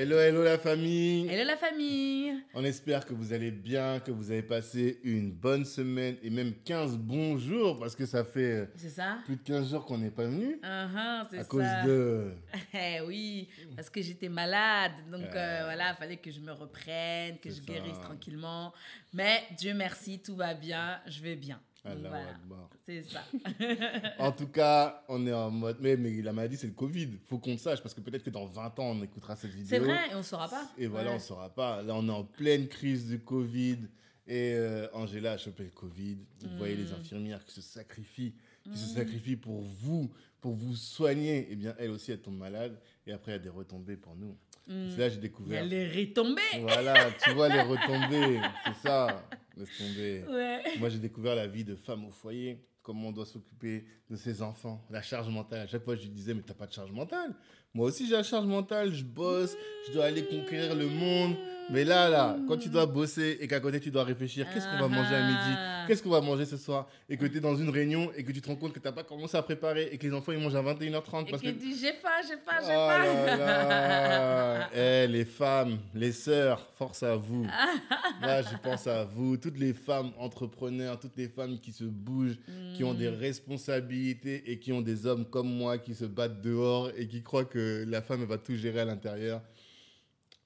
Hello, hello la famille. Hello la famille On espère que vous allez bien, que vous avez passé une bonne semaine et même 15 bons jours parce que ça fait C'est ça plus de 15 jours qu'on n'est pas venu Uh-huh, c'est à ça. cause de... Eh oui, parce que j'étais malade. Donc euh, voilà, il fallait que je me reprenne, que je C'est ça. guérisse tranquillement. Mais Dieu merci, tout va bien, je vais bien. Voilà, Akbar. c'est ça. En tout cas, on est en mode... Mais, mais la maladie, c'est le Covid. faut qu'on le sache parce que peut-être que dans 20 ans, on écoutera cette vidéo. c'est vrai, et on ne saura pas. Et voilà, Ouais. on ne saura pas. Là, on est en pleine crise du Covid. Et euh, Angela a chopé le Covid. Vous voyez les Mm. infirmières qui se sacrifient, qui se sacrifient pour vous, pour vous soigner. Eh bien, elle aussi, elle tombe malade. Et après, il y a des retombées pour nous. Mm. C'est là que j'ai Il y a découvert. les retombées. Voilà, tu vois les retombées. C'est ça. Laisse tomber. Ouais. Moi, j'ai découvert la vie de femme au foyer, comment on doit s'occuper de ses enfants, la charge mentale. À chaque fois, je lui disais, mais t'as pas de charge mentale. Moi aussi, j'ai la charge mentale, je bosse, je dois aller conquérir le monde. Mais là, là, quand tu dois bosser et qu'à côté, tu dois réfléchir, qu'est-ce qu'on va manger à midi? Qu'est-ce qu'on va manger ce soir Et que tu es dans une réunion et que tu te rends compte que tu n'as pas commencé à préparer et que les enfants, ils mangent à 21h30 Et parce que... dit j'ai pas, j'ai Oh j'ai là là Eh, les femmes, les sœurs, force à vous. Là, je pense à vous, toutes les femmes entrepreneurs, toutes les femmes qui se bougent, qui ont Mm. des responsabilités et qui ont des hommes comme moi qui se battent dehors et qui croient que la femme va tout gérer à l'intérieur.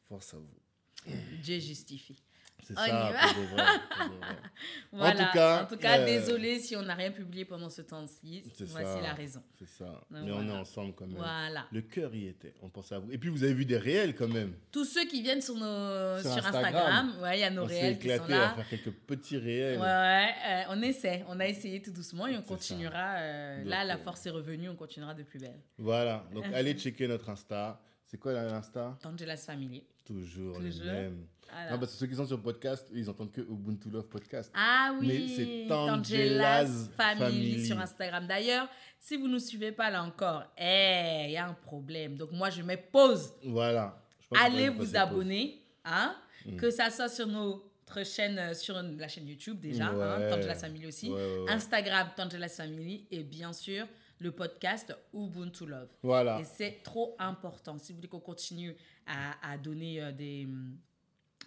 Force à vous. Dieu justifie. C'est ça, va. pour de vrai, pour de vrai. Voilà. tout cas, en tout cas euh, désolé si on n'a rien publié pendant ce temps-ci. C'est Voici ça. la raison. C'est ça. Donc, Mais on est ensemble quand même. Voilà. Le cœur y était. On pensait à vous. Et puis vous avez vu des réels quand même. Tous ceux qui viennent sur, nos, Sur sur, Instagram. Ouais, il y a nos on s'est réels qui sont éclaté à là. faire quelques petits réels. Ouais, ouais, euh, on essaie. On a essayé tout doucement et on continuera. euh, Donc, là, la force est revenue, on continuera de plus belle. Voilà. Donc allez checker notre Insta. C'est quoi l'Insta Tangela's Family. Toujours, Toujours. les mêmes. Non, parce que ceux qui sont sur le podcast, ils entendent que Ubuntu Love Podcast. Ah Mais oui, c'est Tangela's Tangela's Family, Family. sur Instagram. D'ailleurs, si vous ne nous suivez pas là encore, eh, il y a un problème. Donc moi, je mets pause. Voilà. Allez vous abonner, hein, Mm. que ça soit sur notre chaîne, euh, sur la chaîne YouTube déjà, hein, Ouais. Tangela's Family aussi, Ouais, ouais, ouais. Instagram Tangela's Family et bien sûr le podcast Ubuntu Love. Voilà. Et c'est trop important. Si vous voulez qu'on continue à, à donner euh, des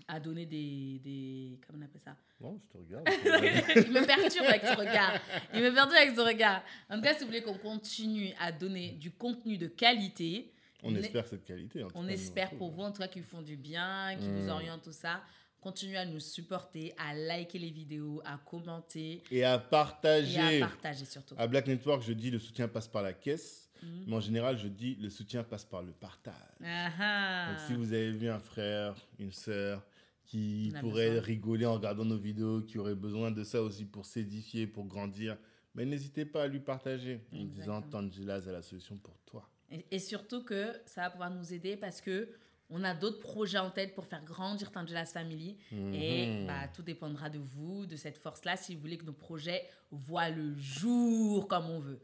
à donner des, des comment on appelle ça? Bon, je te regarde. il me perturbe avec ce regard. Il me perturbe avec ce regard. En tout cas, si vous voulez qu'on continue à donner du contenu de qualité, on espère cette qualité. en tout on cas, espère pour vous, en tout cas, qui vous font du bien, qui Mm. vous orientent, tout ça. Continuez à nous supporter, à liker les vidéos, à commenter Et à et partager. à partager surtout. À Black Network, je dis le soutien passe par la caisse. Mhm. Mais en général, je dis le soutien passe par le partage. Donc, si vous avez vu un frère, une sœur qui pourrait besoin. rigoler en regardant nos vidéos, qui aurait besoin de ça aussi pour s'édifier, pour grandir, mais n'hésitez pas à lui partager en disant Exactement. Tangela's a la solution pour toi. Et, et surtout que ça va pouvoir nous aider parce que on a d'autres projets en tête pour faire grandir Tangela's Family. Et Mhm. bah, tout dépendra de vous, de cette force-là, si vous voulez que nos projets voient le jour comme on veut.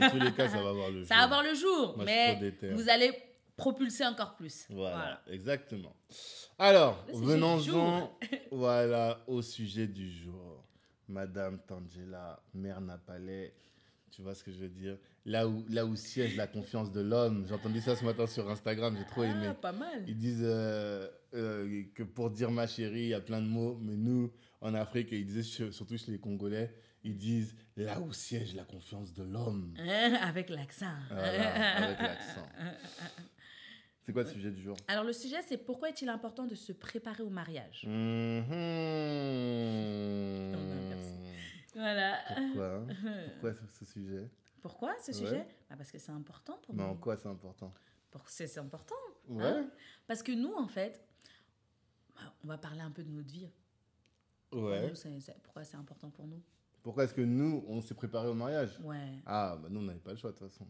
Dans tous les cas, ça va avoir le Ça jour. va voir le jour, Moi, mais vous allez propulser encore plus. Voilà, exactement. Alors, venons-en voilà, au sujet du jour. Madame Tangela, mère Napalais, tu vois ce que je veux dire? Là où, là où siège la confiance de l'homme. J'ai entendu ça ce matin sur Instagram, j'ai trop aimé. Ah, pas mal. Ils disent euh, euh, que pour dire ma chérie, il y a plein de mots, mais nous, en Afrique, ils disaient sur- surtout chez les Congolais, ils disent là où siège la confiance de l'homme. Hein, avec l'accent. Voilà, avec l'accent. C'est quoi le sujet du jour? Alors, le sujet, c'est pourquoi est-il important de se préparer au mariage? Mhm. Voilà. Pourquoi hein? Pourquoi ce sujet? Pourquoi ce Ouais. sujet? Bah, Parce que c'est important pour Mais nous. en quoi c'est important? C'est important. Ouais. Hein Parce que nous, en fait, bah, on va parler un peu de notre vie. Ouais. nous, pourquoi c'est important pour nous? Pourquoi est-ce que nous, on s'est préparé au mariage? Ouais. Ah, bah nous, on n'avait pas le choix de toute façon.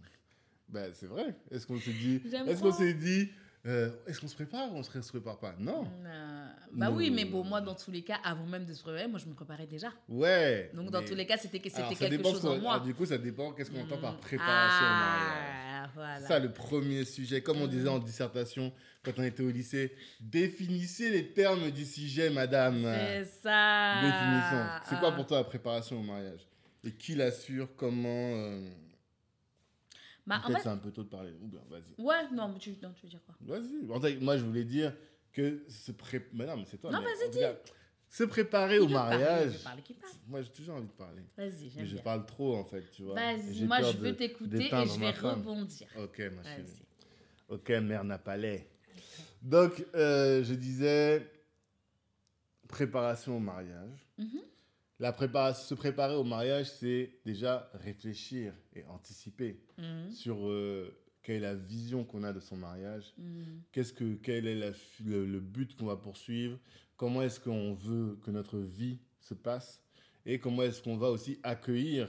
Bah, c'est vrai. Est-ce qu'on s'est dit, est-ce qu'on s'est dit, euh, est-ce qu'on se prépare ou on se se prépare pas? Non. Euh, bah oui, mais bon, moi, dans tous les cas, avant même de se préparer, moi, je me préparais déjà. Ouais. Donc, dans tous les cas, c'était quelque chose ce en moi. alors, du coup, ça dépend qu'est-ce qu'on entend par Mm. préparation au mariage. Ah, voilà. Ça, le premier sujet, comme on disait en dissertation quand on était au lycée, définissez les termes du sujet, madame. C'est ça. Définissons. C'est quoi Ah. pour toi la préparation au mariage? Et qui l'assure? Comment euh, Bah, en fait, c'est un peu tôt de parler. Ou bien, vas-y. ouais, non, mais tu, non, tu veux dire quoi? Vas-y. En fait, moi, je voulais dire que se préparer. Mais non, mais c'est toi. Non, vas-y, cas, Se préparer au parler mariage. Je parle, qui parle. Moi, j'ai toujours envie de parler. Vas-y, j'aime Mais je bien. parle trop, en fait, tu vois. Vas-y, moi, je veux t'écouter et je vais rebondir. Ok, ma chérie. Ok, mère n'a pas lait. Donc, euh, je disais préparation au mariage. Mhm. La se préparer au mariage, c'est déjà réfléchir et anticiper Mhm. sur euh, quelle est la vision qu'on a de son mariage, Mhm. qu'est-ce que, quel est la le, le but qu'on va poursuivre, comment est-ce qu'on veut que notre vie se passe et comment est-ce qu'on va aussi accueillir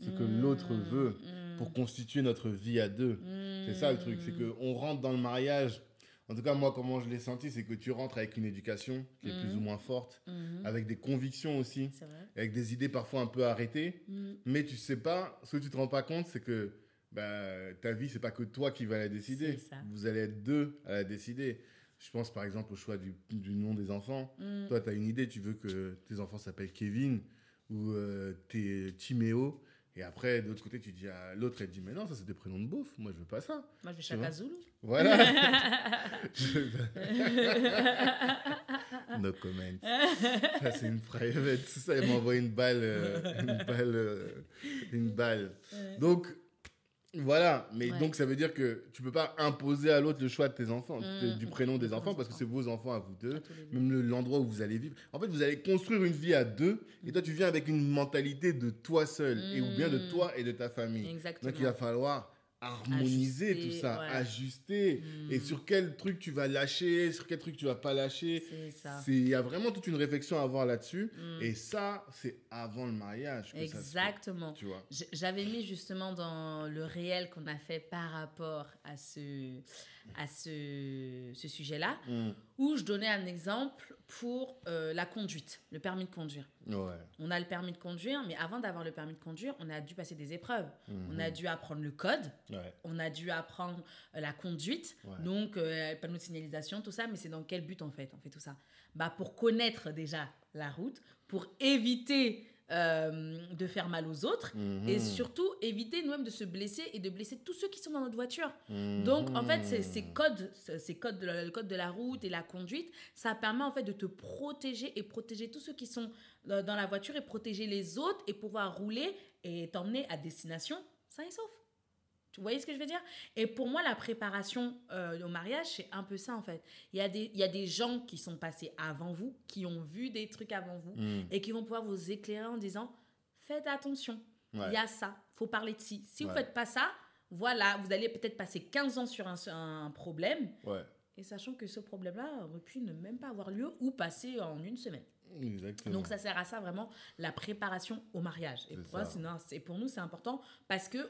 ce que l'autre Mhm. veut Mhm. pour constituer notre vie à deux. C'est ça le truc, c'est qu'on rentre dans le mariage. En tout cas, moi, comment je l'ai senti, c'est que tu rentres avec une éducation qui est Mhm. plus ou moins forte, Mhm. avec des convictions aussi, avec des idées parfois un peu arrêtées. Mhm. Mais tu sais pas, ce que tu te rends pas compte, c'est que bah, ta vie, c'est pas que toi qui vas la décider. Vous allez être deux à la décider. Je pense par exemple au choix du, du nom des enfants. Mhm. Toi, tu as une idée, tu veux que tes enfants s'appellent Kevin ou euh, t'es Timéo. Et après, de l'autre côté, tu dis à l'autre, elle dit Mais non, ça c'est des prénoms de beauf, moi je veux pas ça. Moi, je vois Chaka Zulu. Voilà. No comment. Ça, c'est une private. Ça, elle m'a envoyé une balle. euh, une balle. euh, une balle. Donc, voilà. Mais Ouais. donc, ça veut dire que tu peux pas imposer à l'autre le choix de tes enfants, de- Mm, du prénom des des enfants, parce que c'est vos enfants à vous deux. Même le- l'endroit où vous allez vivre. En fait, vous allez construire une vie à deux. Et toi, tu viens avec une mentalité de toi seul. Et ou bien de Mm. toi et de ta famille. Exactement. Donc, il va falloir harmoniser Ajuster, tout ça, ouais. ajuster. Et sur quel truc tu vas lâcher, sur quel truc tu vas pas lâcher. C'est ça. C'est- Il y a vraiment toute une réflexion à avoir là-dessus. Mm. Et ça, c'est avant le mariage que ça se fait, Exactement. tu vois. J'avais mis justement dans le réel qu'on a fait par rapport à ce, à ce, ce sujet-là, Mm. où je donnais un exemple pour euh, la conduite, le permis de conduire. Ouais. On a le permis de conduire, mais avant d'avoir le permis de conduire, on a dû passer des épreuves. On Mhm. a dû apprendre le code, Ouais. on a dû apprendre euh, la conduite, Ouais. donc euh, panneau de signalisation, tout ça, mais c'est dans quel but en fait on fait tout ça? Bah, Pour connaître déjà la route, pour éviter euh, de faire mal aux autres, et Mhm. surtout éviter nous-mêmes de se blesser et de blesser tous ceux qui sont dans notre voiture. Mhm. Donc, en fait, ces, ces codes, ces codes de la, le code de la route et la conduite, ça permet en fait de te protéger et protéger tous ceux qui sont euh, dans la voiture et protéger les autres et pouvoir rouler et t'emmener à destination sain et sauf. Tu voyez ce que je veux dire? Et pour moi, la préparation euh, au mariage, c'est un peu ça en fait. Il y, a des, il y a des gens qui sont passés avant vous, qui ont vu des trucs avant vous Mhm. et qui vont pouvoir vous éclairer en disant faites attention. Il Ouais. y a ça, faut parler de ci. Si vous Ouais. faites pas ça, voilà, vous allez peut-être passer 15 ans sur un, un problème, Ouais. et sachant que ce problème-là aurait pu ne même pas avoir lieu ou passer en une semaine. Exactement. Donc ça sert à ça vraiment la préparation au mariage. Et pour, moi, ça. c'est- pour nous, c'est important parce que,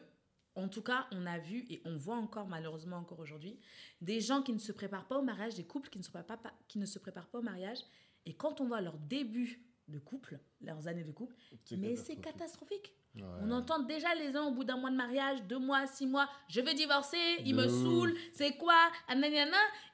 en tout cas, on a vu et on voit encore malheureusement encore aujourd'hui des gens qui ne se préparent pas au mariage, des couples qui ne se préparent pas, qui ne se préparent pas au mariage. Et quand on voit leur début de couple, leurs années de couple, mais c'est catastrophique. Ouais. On entend déjà les gens au bout d'un mois de mariage, deux mois, six mois, je vais divorcer, il De me ouf. saoule, c'est quoi?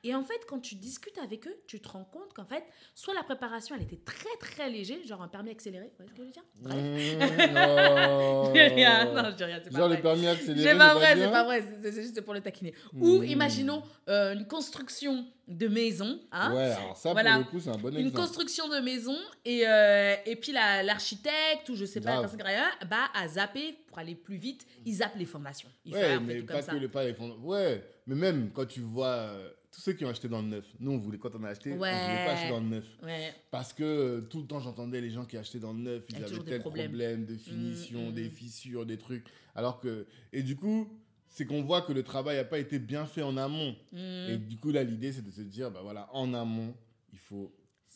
Et en fait, quand tu discutes avec eux, tu te rends compte qu'en fait, soit la préparation, elle était très très léger, genre un permis accéléré, vous voyez ce que je veux dire? Bref. Mmh, rien, non, je dis rien, c'est pas Genre vrai. le permis accéléré. C'est pas vrai, c'est pas vrai, c'est c'est juste pour le taquiner. Ou Mmh. imaginons euh, une construction de maison, hein, Ouais, alors ça, Voilà. pour le coup, c'est un bon une construction de maison et, euh, et puis la- l'architecte ou je sais pas Grave. personne derrière bah a zappé pour aller plus vite il zappe les fondations il fait Ouais, mais pas comme ça que le pas les fonds. Ouais, mais même quand tu vois euh, tous ceux qui ont acheté dans le neuf. Nous, on voulait quand on a acheté, on voulait pas acheter dans le neuf. ouais Parce que euh, tout le temps, j'entendais les gens qui achetaient dans le neuf, ils avaient tel problèmes. problème de finition, Mm, mm, des mm. fissures, des trucs. Alors que. Et du coup, c'est qu'on voit que le travail n'a pas été bien fait en amont. Hmm, Et du coup, là, l'idée, c'est de se dire, bah voilà, en amont, il faut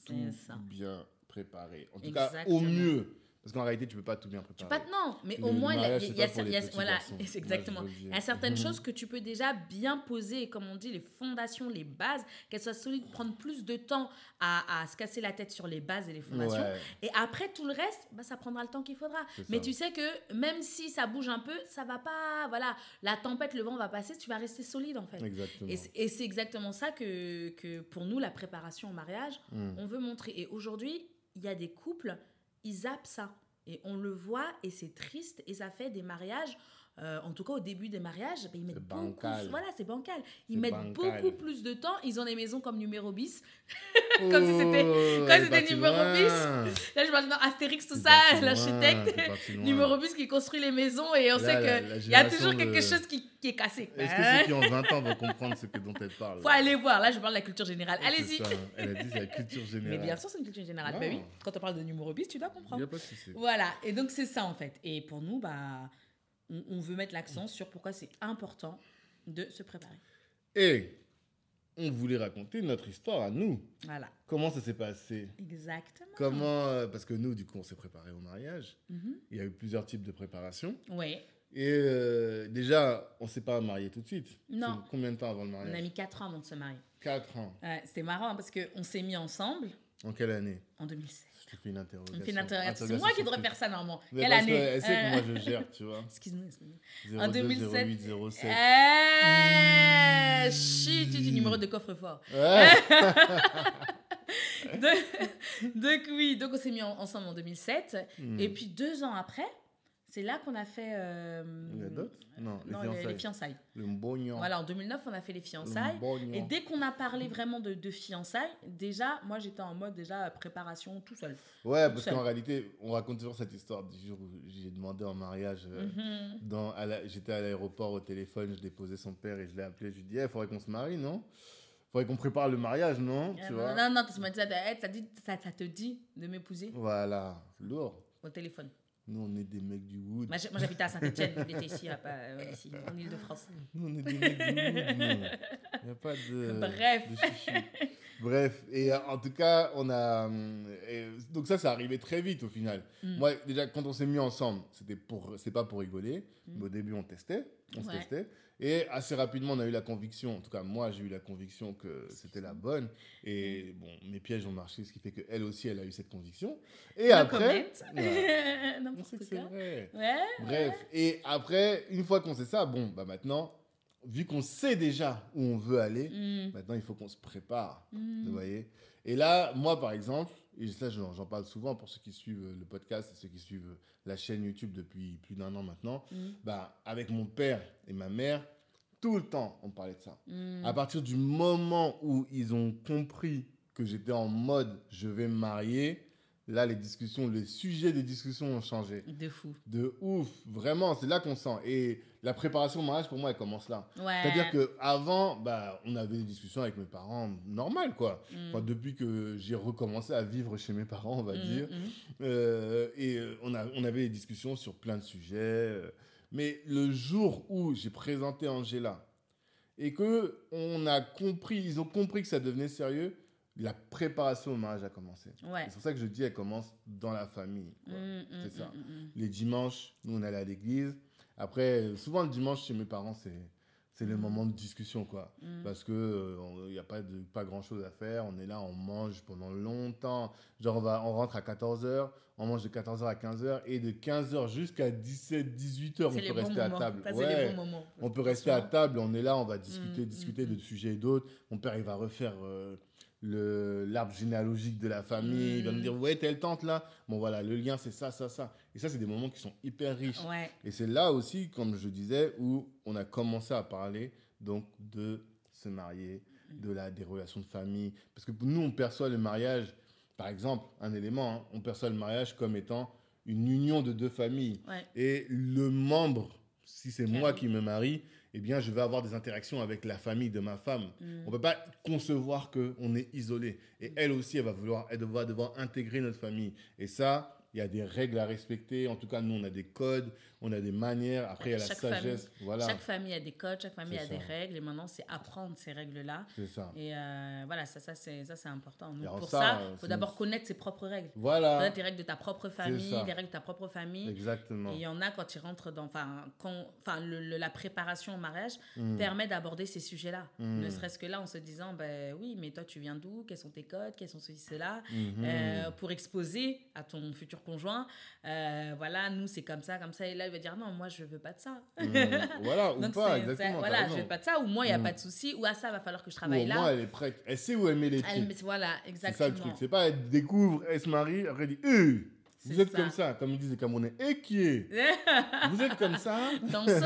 tout ça bien préparer. En tout cas, au mieux. Parce qu'en réalité, tu peux pas tout bien Tu préparer. pas, non, mais au moins, il y a, voilà, exactement. Il y certaines choses que tu peux déjà bien poser, comme on dit, les fondations, les bases, qu'elles soient solides, prendre plus de temps à, à se casser la tête sur les bases et les fondations. Ouais, Et après, tout le reste, bah, ça prendra le temps qu'il faudra. Mais tu sais que même si ça bouge un peu, ça va pas. Voilà, la tempête, le vent va passer, tu vas rester solide en fait. exactement. Et c'est- exactement ça que, que pour nous, la préparation au mariage, Mm. on veut montrer. Et aujourd'hui, il y a des couples, ils zappent ça. Et on le voit, et c'est triste, et ça fait des mariages. Euh, en tout cas, au début des mariages, ben, ils mettent beaucoup. Voilà, c'est bancal. Ils mettent bancal. beaucoup plus de temps. Ils ont des maisons comme numéro bis. Comme si c'était- Oh, c'était numéro. 10. Là, je parle Astérix, tout ça, l'architecte. Numéro bis qui construit les maisons, et on Là, sait qu'il la y a toujours quelque chose qui, qui est cassé. Est-ce que Hein ceux qui ont 20 ans vont comprendre ce que dont elle parle? Faut aller voir. Là, je parle de la culture générale. Allez-y. Elle a dit c'est la culture générale. Mais bien sûr, c'est une culture générale. Non. Bah oui, quand on parle de numéro bis, tu dois Il n'y comprendre. a pas de. Voilà, et donc c'est ça en fait. Et pour nous, bah, on, on veut mettre l'accent sur pourquoi c'est important de se préparer. Et on voulait raconter notre histoire à nous. Voilà, Comment ça s'est passé? Exactement. Comment euh, Parce que nous, du coup, on s'est préparé au mariage. Mhm. Il y a eu plusieurs types de préparation. Oui, Et euh, déjà, on ne s'est pas marié tout de suite. Non. Combien de temps avant le on a mariage mis 4 ans avant de se marier. 4 ans. Ouais, C'était marrant parce qu'on s'est mis ensemble En quelle année? En 2016. Je te fais une interrogation. Une interrogation. C'est moi qui devrais faire ça normalement. Mais Quelle année? sait que Euh, moi je gère, tu vois. Excuse-nous. 02, En 2007. 08, 07. Eh, chut, tu dis numéro de coffre-fort. Ouais. De- donc oui, donc on s'est mis en- ensemble en 2007. Hmm. Et puis deux ans après, c'est là qu'on a fait... euh, dot Non, les non, les- fiançailles. les fiançailles. Le mbognon. Voilà, en 2009, on a fait les Le fiançailles. Et dès qu'on a parlé vraiment de, de fiançailles, déjà, moi j'étais en mode déjà préparation tout seul. Ouais, parce qu'en réalité, on raconte toujours cette histoire du jour où j'ai demandé en mariage. euh, Mhm. dans, J'étais à l'aéroport au téléphone, je déposais son père et je l'ai appelé. Je lui ai dit, il faudrait qu'on se marie, non? Faudrait qu'on prépare le mariage, non? Euh, Tu non, vois? non, non, tu m'as dit, eh, ça te dit de m'épouser Voilà, lourd. au téléphone. Nous, on est des mecs du Wood. Moi, j'habitais à Saint-Etienne, il était ici, à euh, ici en Ile-de-France. Nous, on est des mecs du Wood. Il n'y a pas de. Bref. de. Bref, et euh, en tout cas, on a. et donc, ça, ça arrivait très vite au final. Mm. Moi, déjà, quand on s'est mis ensemble, c'était pour, pas pour rigoler. Mm. Mais au début, on testait. On se testait. Et assez rapidement, on a eu la conviction, en tout cas, moi, j'ai eu la conviction que c'était la bonne. Et bon, mes pièges ont marché, ce qui fait qu'elle aussi, elle a eu cette conviction. Et No après. Ouais, c'est vrai. Ouais. Bref, et après, une fois qu'on sait ça, bon, bah maintenant, vu qu'on sait déjà où on veut aller, Mm. maintenant, il faut qu'on se prépare. Mm. Vous voyez? Et là, moi, par exemple, et ça, j'en parle souvent pour ceux qui suivent le podcast et ceux qui suivent la chaîne YouTube depuis plus d'un an maintenant, bah, avec mon père et ma mère, tout le temps, on parlait de ça. Mm. À partir du moment où ils ont compris que j'étais en mode je vais me marier, là, les discussions, les sujets des discussions ont changé. De fou. De ouf, vraiment, c'est là qu'on sent. Et la préparation au mariage, pour moi, elle commence là. Ouais. C'est-à-dire qu'avant, bah, on avait des discussions avec mes parents normales, quoi. Mm. Enfin, depuis que j'ai recommencé à vivre chez mes parents, on va Mm, dire. mm. Euh, et euh, on, a, on avait des discussions sur plein de sujets. euh. Mais le jour où j'ai présenté Angela et que on a compris, ils ont compris que ça devenait sérieux, la préparation au mariage a commencé. Ouais. C'est pour ça que je dis, elle commence dans la famille. C'est ça. Les dimanches, nous, on allait à l'église. Après, euh, souvent, le dimanche, chez mes parents, c'est, c'est le Mhm. moment de discussion, quoi. mm. Parce que il n'y a pas, de, pas grand-chose à faire. On est là, on mange pendant longtemps. Genre, on, va, on rentre à 14h, on mange de 14h à 15h. Et de 15h jusqu'à 17, 18h, on peut rester à table. Ça, Ouais. On peut rester à table, on est là, on va discuter, Mm, discuter mm, de mm. sujets et d'autres. Mon père, il va refaire euh, l'arbre généalogique de la famille. Il va me Mm. dire, ouais, telle tante là. Bon, voilà, le lien, c'est ça, ça, ça. Et ça, c'est des moments qui sont hyper riches. Ouais. Et c'est là aussi, comme je disais, où on a commencé à parler donc de se marier, de la, des relations de famille. Parce que nous, on perçoit le mariage, par exemple, un élément, hein, on perçoit le mariage comme étant une union de deux familles. Ouais. Et le membre, si c'est moi qui me marie, eh bien, je vais avoir des interactions avec la famille de ma femme. Mm. On ne peut pas concevoir qu'on est isolé. Et elle aussi, elle va, vouloir, elle va devoir intégrer notre famille. Et ça, il y a des règles à respecter. En tout cas, nous, on a des codes, on a des manières. Après, il y a la Chaque sagesse. famille- voilà. Chaque famille a des codes, chaque famille a des règles, et maintenant c'est apprendre ces règles-là. C'est ça. Et euh, voilà, ça, ça c'est ça, c'est important. Donc, pour ça, ça, euh, il faut d'abord connaître ses propres règles. Voilà. Connaître les règles de ta propre famille, les règles de ta propre famille. Exactement. Et il y en a quand ils rentrent dans. Enfin, la préparation au mariage Mm. permet d'aborder ces sujets-là. Mm. Ne serait-ce que là, en se disant ben oui, mais toi, tu viens d'où? Quels sont tes codes? Quels sont ceci, cela? Mhm. Euh, Pour exposer à ton futur conjoint, euh, voilà, nous, c'est comme ça, comme ça. Et là, il va dire non, moi, je veux pas de ça. Mm. Voilà, ou Donc, pas, c'est- exactement. c'est- voilà, je veux pas de ça. Ou moi, il n'y a Mm. pas de souci. Ou à ça, va falloir que je Ou travaille au là. moins, elle est prête. Elle sait où elle met les pieds. Elle- voilà, C'est exactement. ça le truc. C'est pas elle découvre, elle se marie, après elle dit Euh, Vous C'est êtes ça. comme ça, comme ils disent les Camerounais. Et qui est Vous êtes comme ça Danseau,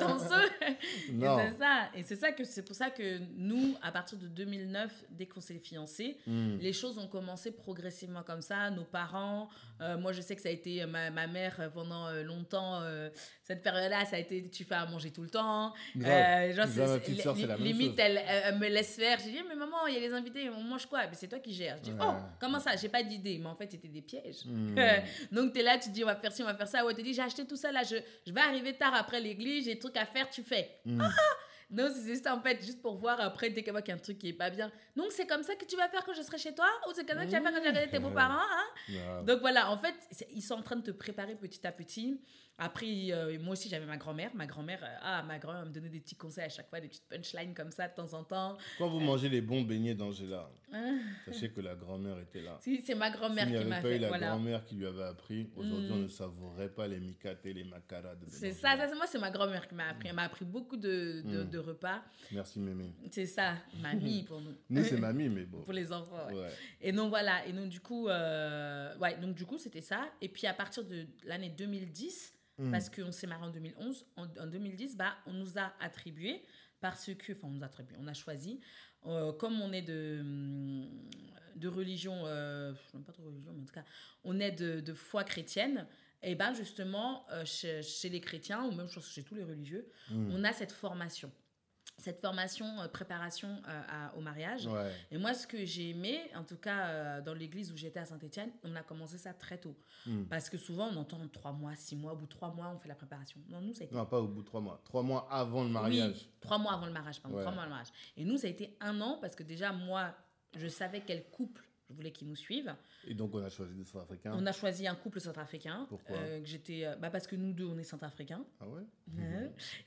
danseau. Non. Et c'est ça. Et c'est ça que c'est pour ça que nous, à partir de 2009, dès qu'on s'est fiancés, Mm. les choses ont commencé progressivement comme ça. Nos parents, euh, moi je sais que ça a été euh, ma, ma mère euh, pendant longtemps. euh, cette période-là, ça a été tu fais à manger tout le temps. Grave. Genre, Grave, c'est- ma petite c'est la limite, elle, me laisse faire. J'ai dit mais maman, il y a les invités, on mange quoi? Mais c'est toi qui gères. Je dis Ouais. oh comment ça? J'ai pas d'idée, mais en fait c'était des pièges. Mm. Donc, tu es là, tu dis, on va faire ci, on va faire ça. Ouais, tu dis, j'ai acheté tout ça là, je, je vais arriver tard après l'église, j'ai des trucs à faire, tu fais. Mm. Non, c'est ça en fait, juste pour voir après, dès qu'il y a un truc qui est pas bien. Donc, c'est comme ça que tu vas faire quand je serai chez toi Ou c'est comme ça que tu vas faire quand tu vas tes beaux-parents hein? Donc, voilà, en fait, ils sont en train de te préparer petit à petit. Après, euh, moi aussi, j'avais ma grand-mère. Ma grand-mère, euh, ah, ma grand-mère me donnait des petits conseils à chaque fois, des petites punchlines comme ça de temps en temps. Quand vous mangez les bons beignets d'Angela, Ah. sachez que la grand-mère était là. Si, c'est ma grand-mère S'il n'y qui avait m'a pas eu fait. la Voilà. grand-mère qui lui avait appris, aujourd'hui Mm. on ne savourerait pas les mikates et les macaras de C'est ça, ça c'est moi, c'est ma grand-mère qui m'a appris. Elle m'a appris beaucoup de, de, Mm. de repas. Merci Mémé. C'est ça, mamie pour nous. Nous c'est mamie, mais bon. pour les enfants. ouais. Ouais. Et donc voilà, et donc du coup, euh, ouais, donc du coup c'était ça. Et puis à partir de l'année 2010, Mm. parce qu'on s'est marié en 2011, en, en 2010, bah, on nous a attribué parce que, enfin on nous a attribué, on a choisi, euh, comme on est de de religion, euh, je sais même pas de religion, mais en tout cas, on est de, de foi chrétienne. Et ben justement, euh, chez, chez les chrétiens, ou même je pense chez tous les religieux, Mm. on a cette formation. Cette formation, euh, préparation euh, à- au mariage. Ouais. Et moi, ce que j'ai aimé, en tout cas euh, dans l'église où j'étais à Saint-Etienne, on a commencé ça très tôt. Mm. Parce que souvent, on entend trois mois, six mois, au bout de trois mois, on fait la préparation. Non, nous, ça a été Non, pas au bout de trois mois. Trois mois avant le mariage. oui, trois mois avant le mariage, pardon, Ouais. trois mois avant le mariage. Et nous, ça a été un an parce que déjà, moi, je savais quel couple je voulais qu'ils nous suivent. Et donc on a choisi des Sud-Africains. On a choisi un couple centrafricain. Pourquoi euh, que j'étais, euh, bah, Parce que nous deux, on est centrafricains. Ah ouais.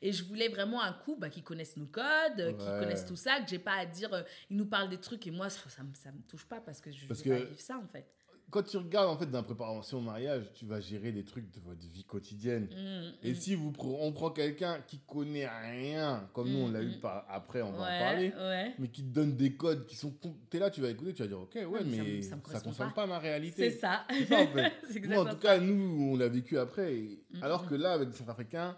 Et je voulais vraiment un couple bah, qui connaisse nos codes, euh, qui connaisse tout ça, que j'ai pas à dire, euh, ils nous parlent des trucs et moi, ça, ça, me- ça me touche pas parce que je Parce vais pas que- vivre ça en fait. Quand tu regardes en fait dans la préparation au mariage, tu vas gérer des trucs de votre vie quotidienne. Mm, Et mm. si vous pre- on prend quelqu'un qui connaît rien, comme nous on l'a Mm, eu mm. par après, on va en parler, ouais. mais qui te donne des codes qui sont. T'es là, tu vas écouter, tu vas dire ok, ouais, mais ça mais ne concerne pas. pas ma réalité. C'est ça. Ça, en fait. Tout cas, nous, on l'a vécu après. et- Alors que là, avec les Centrafricains,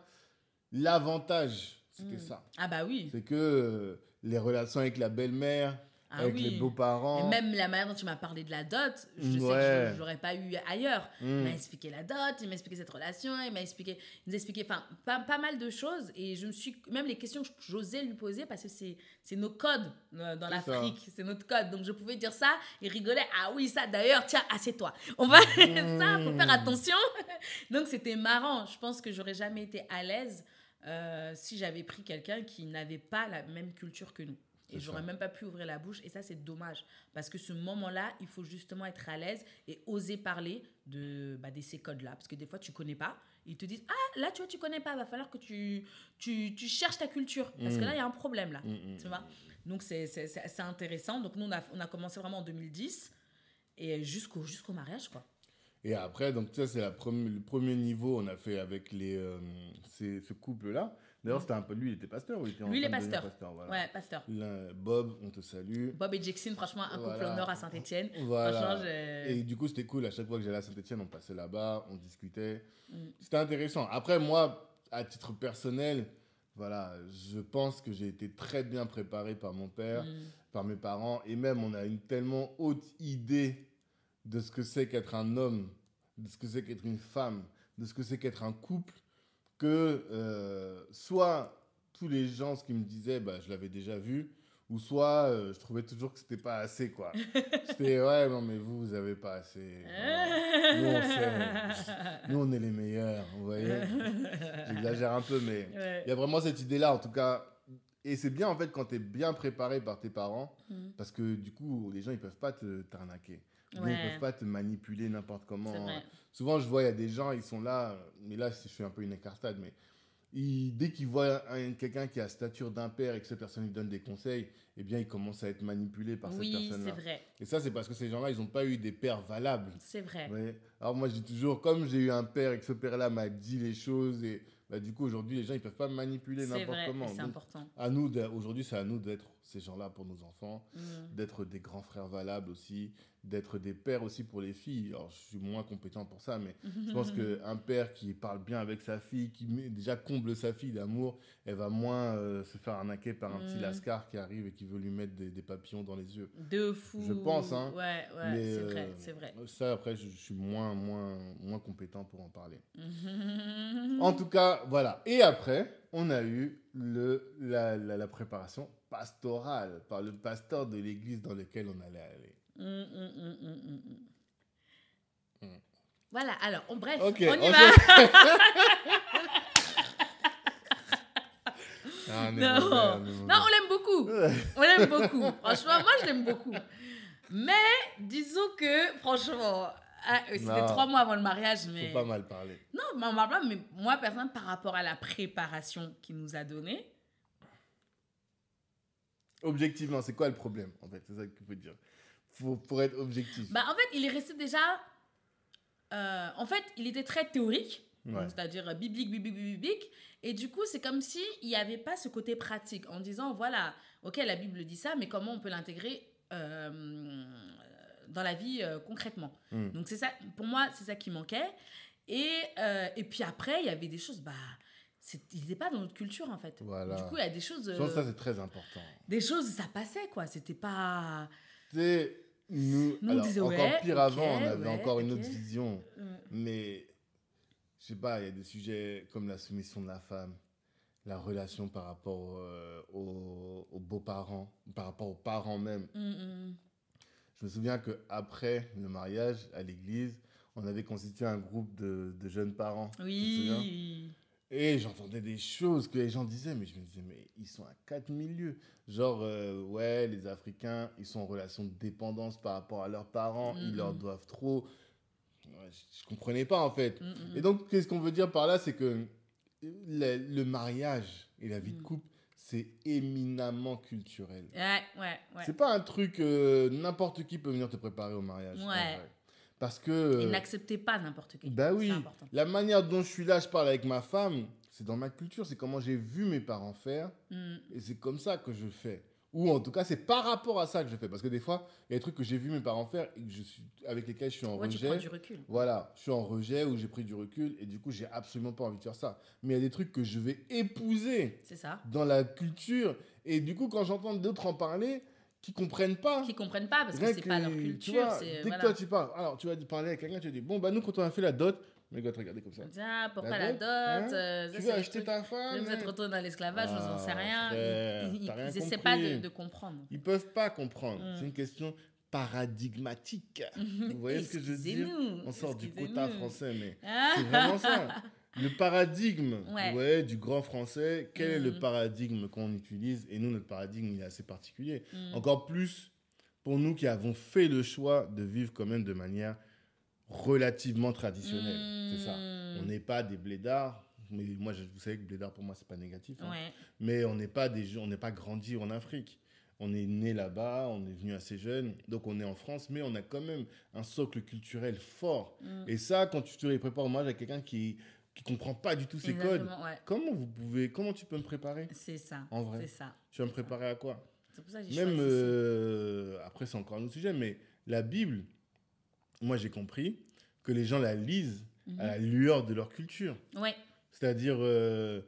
l'avantage, c'était ça. Ah bah oui. C'est que euh, les relations avec la belle-mère, Ah avec oui. les beaux-parents. Et même la manière dont tu m'as parlé de la dot, je sais que je l'aurais pas eu ailleurs. Mm. Il m'a expliqué la dot, il m'a expliqué cette relation, il m'a expliqué, il nous expliqué enfin, pas, pas mal de choses. Et je me suis, même les questions que j'osais lui poser parce que c'est, c'est nos codes euh, dans l'Afrique, c'est notre code. Donc je pouvais dire ça, il rigolait. Ah oui, ça d'ailleurs, tiens, assieds-toi. On va, ça, faut faire attention. Donc c'était marrant. Je pense que j'aurais jamais été à l'aise euh, si j'avais pris quelqu'un qui n'avait pas la même culture que nous. Et j'aurais même pas pu ouvrir la bouche. Et ça, c'est dommage. Parce que ce moment-là, il faut justement être à l'aise et oser parler de, bah, de ces codes-là. Parce que des fois, tu connais pas. Ils te disent Ah, là, tu vois, tu connais pas. Va falloir que tu, tu, tu cherches ta culture. Parce que Mm. là, il y a un problème, là. Mm, mm, Tu vois Donc, c'est intéressant. Donc, nous, on a, on a commencé vraiment en 2010 et jusqu'au jusqu'au mariage, quoi. Et après, donc ça, c'est le premier niveau on a fait avec les, euh, ces- ce couple-là. D'ailleurs, c'était un peu lui, il était pasteur ou il était Lui, il est pasteur. voilà. Ouais, pasteur. Bob, on te salue. Bob et Jackson, franchement, un couple Voilà. honneur à Saint-Etienne. Voilà. Franchement, je- Et du coup, c'était cool. À chaque fois que j'allais à Saint-Etienne, on passait là-bas, on discutait. Mm. C'était intéressant. Après, moi, à titre personnel, voilà, je pense que j'ai été très bien préparé par mon père, Mm. par mes parents. Et même, on a une tellement haute idée de ce que c'est qu'être un homme, de ce que c'est qu'être une femme, de ce que c'est qu'être un couple, que euh, soit tous les gens, ce qu'ils me disaient, bah, je l'avais déjà vu, ou soit euh, je trouvais toujours que c'était pas assez, quoi. C'était, ouais, non, mais vous, vous avez pas assez. Voilà. Nous, on sait. Nous, on est les meilleurs, vous voyez. J'exagère un peu, mais Ouais. il y a vraiment cette idée-là, en tout cas. Et c'est bien, en fait, quand tu es bien préparé par tes parents, Mhm. parce que du coup, les gens, ils peuvent pas te t'arnaquer. Ouais. Ils peuvent pas te manipuler n'importe comment. C'est. Souvent, je vois, il y a des gens, ils sont là, mais là, je fais un peu une écartade, mais ils- dès qu'ils voient un- quelqu'un qui a stature d'un père et que cette personne lui donne des conseils, eh bien, ils commencent à être manipulés par Oui, cette c'est personne-là. vrai. Et ça, c'est parce que ces gens-là, ils n'ont pas eu des pères valables. C'est vrai. Ouais. Alors moi, je dis toujours, comme j'ai eu un père et que ce père-là m'a dit les choses, et bah, du coup, aujourd'hui, les gens, ils peuvent pas me manipuler C'est n'importe comment. C'est important. à nous, de- aujourd'hui, c'est à nous d'être ces gens-là pour nos enfants Mhm. d'être des grands frères valables aussi, d'être des pères aussi pour les filles. Alors, je suis moins compétent pour ça, mais je pense qu'un père qui parle bien avec sa fille, qui déjà comble sa fille d'amour, elle va moins euh, se faire arnaquer par un petit Mm. lascar qui arrive et qui veut lui mettre des, des papillons dans les yeux. De fou. Je pense, hein. Ouais, ouais, c'est euh, vrai, c'est vrai. Ça, après, je, je suis moins, moins, moins compétent pour en parler. En tout cas, voilà. Et après, on a eu le, la, la- la préparation pastorale par le pasteur de l'église dans laquelle on allait aller. Mm, mm, mm, mm, mm, mm. Mm. Voilà, alors, on, bref, on y on va. Ah, Non. on. Non, l'aime beaucoup. On l'aime beaucoup. Franchement, moi, je l'aime beaucoup. Mais disons que, franchement, ah, c'était trois mois avant le mariage, mais... Faut pas mal parler. Non, mais, on parle pas, mais moi, personnellement, par rapport à la préparation qu'il nous a donnée, Objectivement, c'est quoi le problème En fait, c'est ça qu'il faut dire. Faut, pour être objectif. bah, en fait, il est resté déjà... euh, en fait, il était très théorique, Ouais. c'est-à-dire biblique, biblique, biblique. Et du coup, c'est comme s'il n'y avait pas ce côté pratique en disant, voilà, ok, la Bible dit ça, mais comment on peut l'intégrer euh, dans la vie euh, concrètement? Mm. Donc, c'est ça, pour moi, c'est ça qui manquait. Et, euh, et puis après, il y avait des choses, bah, c'est- il n'était pas dans notre culture, en fait. Voilà. Du coup, il y a des choses... Je pense que euh, ça, c'est très important. des choses, ça passait, quoi. C'était pas... Sais, nous, Nous, on alors, encore ouais, pire avant, on avait ouais, encore une autre vision. Mais, je sais pas, il y a des sujets comme la soumission de la femme, la relation par rapport euh, aux, aux beaux-parents, par rapport aux parents même. hum, hum. Je me souviens qu'après le mariage, à l'église, on avait constitué un groupe de, de jeunes parents. Oui. Et j'entendais des choses que les gens disaient, mais je me disais, mais ils sont à 4000 lieues. Genre, euh, ouais, les Africains, ils sont en relation de dépendance par rapport à leurs parents, ils leur doivent trop. Ouais, je, je comprenais pas, en fait. Et donc, qu'est-ce qu'on veut dire par là C'est que le, le mariage et la vie de Mhm. couple, c'est éminemment culturel. Ouais, ouais, ouais. C'est pas un truc, euh, n'importe qui peut venir te préparer au mariage. Ouais. Parce que. Il euh, n'acceptait pas n'importe qui. bah oui, important. la manière dont je suis là, je parle avec ma femme, c'est dans ma culture, c'est comment j'ai vu mes parents faire, Hum. et c'est comme ça que je fais. Ou en tout cas, c'est par rapport à ça que je fais. Parce que des fois, il y a des trucs que j'ai vu mes parents faire et que je suis, avec lesquels je suis en Ouais, tu rejet. prends du recul. Voilà, je suis en rejet ou j'ai pris du recul et du coup, j'ai absolument pas envie de faire ça. Mais il y a des trucs que je vais épouser ça. dans la culture. Et du coup, quand j'entends d'autres en parler, qui comprennent pas. Qui comprennent pas parce que c'est pas leur tu culture. vois, dès voilà. que toi tu parles, alors tu vas parler avec quelqu'un, tu dis bon bah nous quand on a fait la dot, mais gars te regarder comme ça. Ah, pourquoi La la dot, dot hein euh, tu veux acheter ta femme Vous êtes retourné dans l'esclavage, vous en Ah, savez rien. frère, Ils- ils t'as rien ils essaient pas de, comprendre. Ils peuvent pas comprendre. Mm. C'est une question paradigmatique. Vous voyez ce que je veux dire? On sort du quota français, mais Ah. c'est vraiment ça. Le paradigme Ouais. ouais, du grand français, quel est le Mm. paradigme qu'on utilise? Et nous, notre paradigme, il est assez particulier. Mm. Encore plus pour nous qui avons fait le choix de vivre quand même de manière relativement traditionnelle. C'est ça. Mm. On n'est pas des blédards. Mais moi, je, vous savez que blédard, pour moi, c'est pas négatif. hein. Ouais. Mais on n'est pas des gens- on n'est pas grandi en Afrique. On est né là-bas, on est venu assez jeune, donc on est en France, mais on a quand même un socle culturel fort. Et ça, quand tu te les prépares au mariage avec quelqu'un qui qui comprend pas du tous ces codes, ouais. comment vous pouvez, comment tu peux me préparer? C'est ça. En vrai. C'est ça. Tu vas me préparer à quoi? C'est pour ça que j'ai Même euh, après, c'est encore un autre sujet, mais la Bible, moi j'ai compris que les gens la lisent Mhm. à la lueur de leur culture. Ouais. C'est-à-dire euh,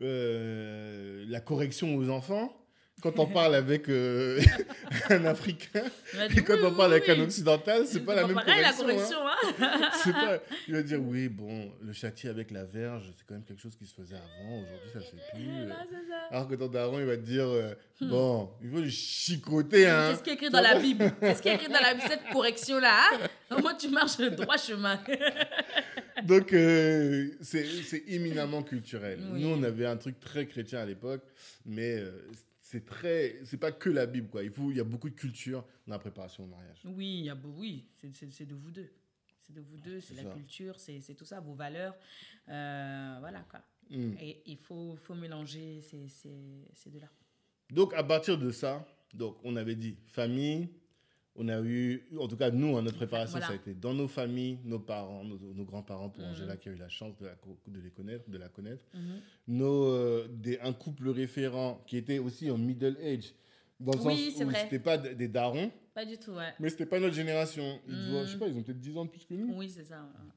euh, la correction aux enfants, quand on parle avec euh, un Africain dit, et quand oui, on oui, parle avec oui. un Occidental, c'est pas la même pareil, la correction. hein. correction, hein. Pas- Il va dire oui, bon, le châtier avec la verge, c'est quand même quelque chose qui se faisait avant. Aujourd'hui, ça se fait plus. Ça. Alors que ton daron, il va te dire euh, bon, il faut le chicoter, hein. Qu'est-ce qui est écrit dans la Bible? Qu'est-ce qui est écrit dans la Bible Cette correction-là, hein? Au moins, tu marches le droit chemin. Donc, euh, c'est c'est éminemment culturel. Nous, on avait un truc très chrétien à l'époque, mais euh, c'est très. C'est pas que la Bible, quoi. Il, faut, il y a beaucoup de culture dans la préparation au mariage. Oui, il y a oui, c'est- de vous deux. C'est de vous deux, c'est la ça. culture, c'est tout ça, vos valeurs. Euh, voilà, quoi. Mm. Et il faut, faut mélanger ces, ces, ces deux-là. Donc, à partir de ça, donc, on avait dit famille. On a eu, en tout cas, nous, à notre préparation, Voilà. ça a été dans nos familles, nos parents, nos, nos grands-parents, pour Mhm. Angela qui a eu la chance de la, de les connaître, de la connaître. Mhm. nos, euh, des, un couple référent qui était aussi en middle age. Dans le Oui, sens où c'était pas des darons, Pas du tout, ouais. mais c'était pas notre génération. Ils, Mm. doivent- je sais pas, ils ont peut-être 10 ans de plus que nous. Oui, c'est ça. ouais.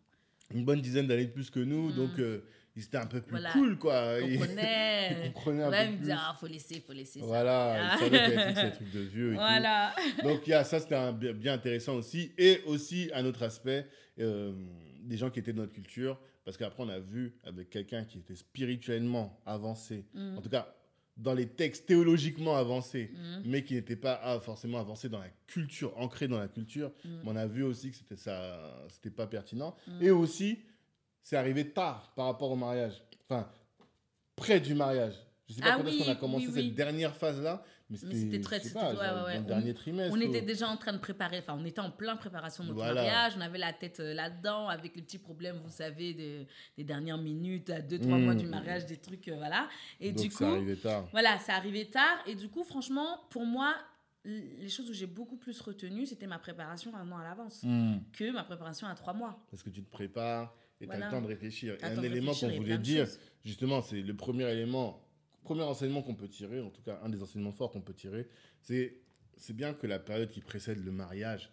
Une bonne dizaine d'années de plus que nous, Mm. donc euh, ils étaient un peu plus Voilà. cool, quoi. Ils, connaît. ils comprenaient un peu il me dit, ah, faut laisser, faut laisser ça. Voilà, Ah. ils savaient ces trucs de vieux et tout. Voilà. Donc, il y a, ça, c'était bien, intéressant aussi. Et aussi, un autre aspect, euh, des gens qui étaient de notre culture. Parce qu'après, on a vu avec quelqu'un qui était spirituellement avancé, Mm. en tout cas, dans les textes théologiquement avancés, Mm. mais qui n'était pas ah, forcément avancé dans la culture, ancré dans la culture. Mm. Mais on a vu aussi que c'était ça, c'était pas pertinent. Mm. Et aussi, c'est arrivé tard par rapport au mariage. Enfin, près du mariage. Je sais pas Ah quand est-ce oui, qu'on a commencé oui, cette dernière phase-là, mais Mais c'était, très- pas, ouais, genre ouais, ouais. dernier trimestre. On était ou- déjà en train de préparer, enfin, on était en plein préparation de notre Voilà. mariage. On avait la tête euh, là-dedans avec les petits problèmes, vous savez, des, des dernières minutes, à deux, trois Mm. mois du mariage, des trucs, euh, voilà. Et Donc, du ça coup, arrivait tard. voilà, ça arrivait tard. Et du coup, franchement, pour moi, les choses où j'ai beaucoup plus retenu, c'était ma préparation un an à l'avance que ma préparation à trois mois. Parce que tu te prépares et tu as Voilà. le temps de réfléchir. Et un élément qu'on voulait dire, choses. justement, c'est le premier élément, premier enseignement qu'on peut tirer, en tout cas un des enseignements forts qu'on peut tirer, c'est c'est bien que la période qui précède le mariage,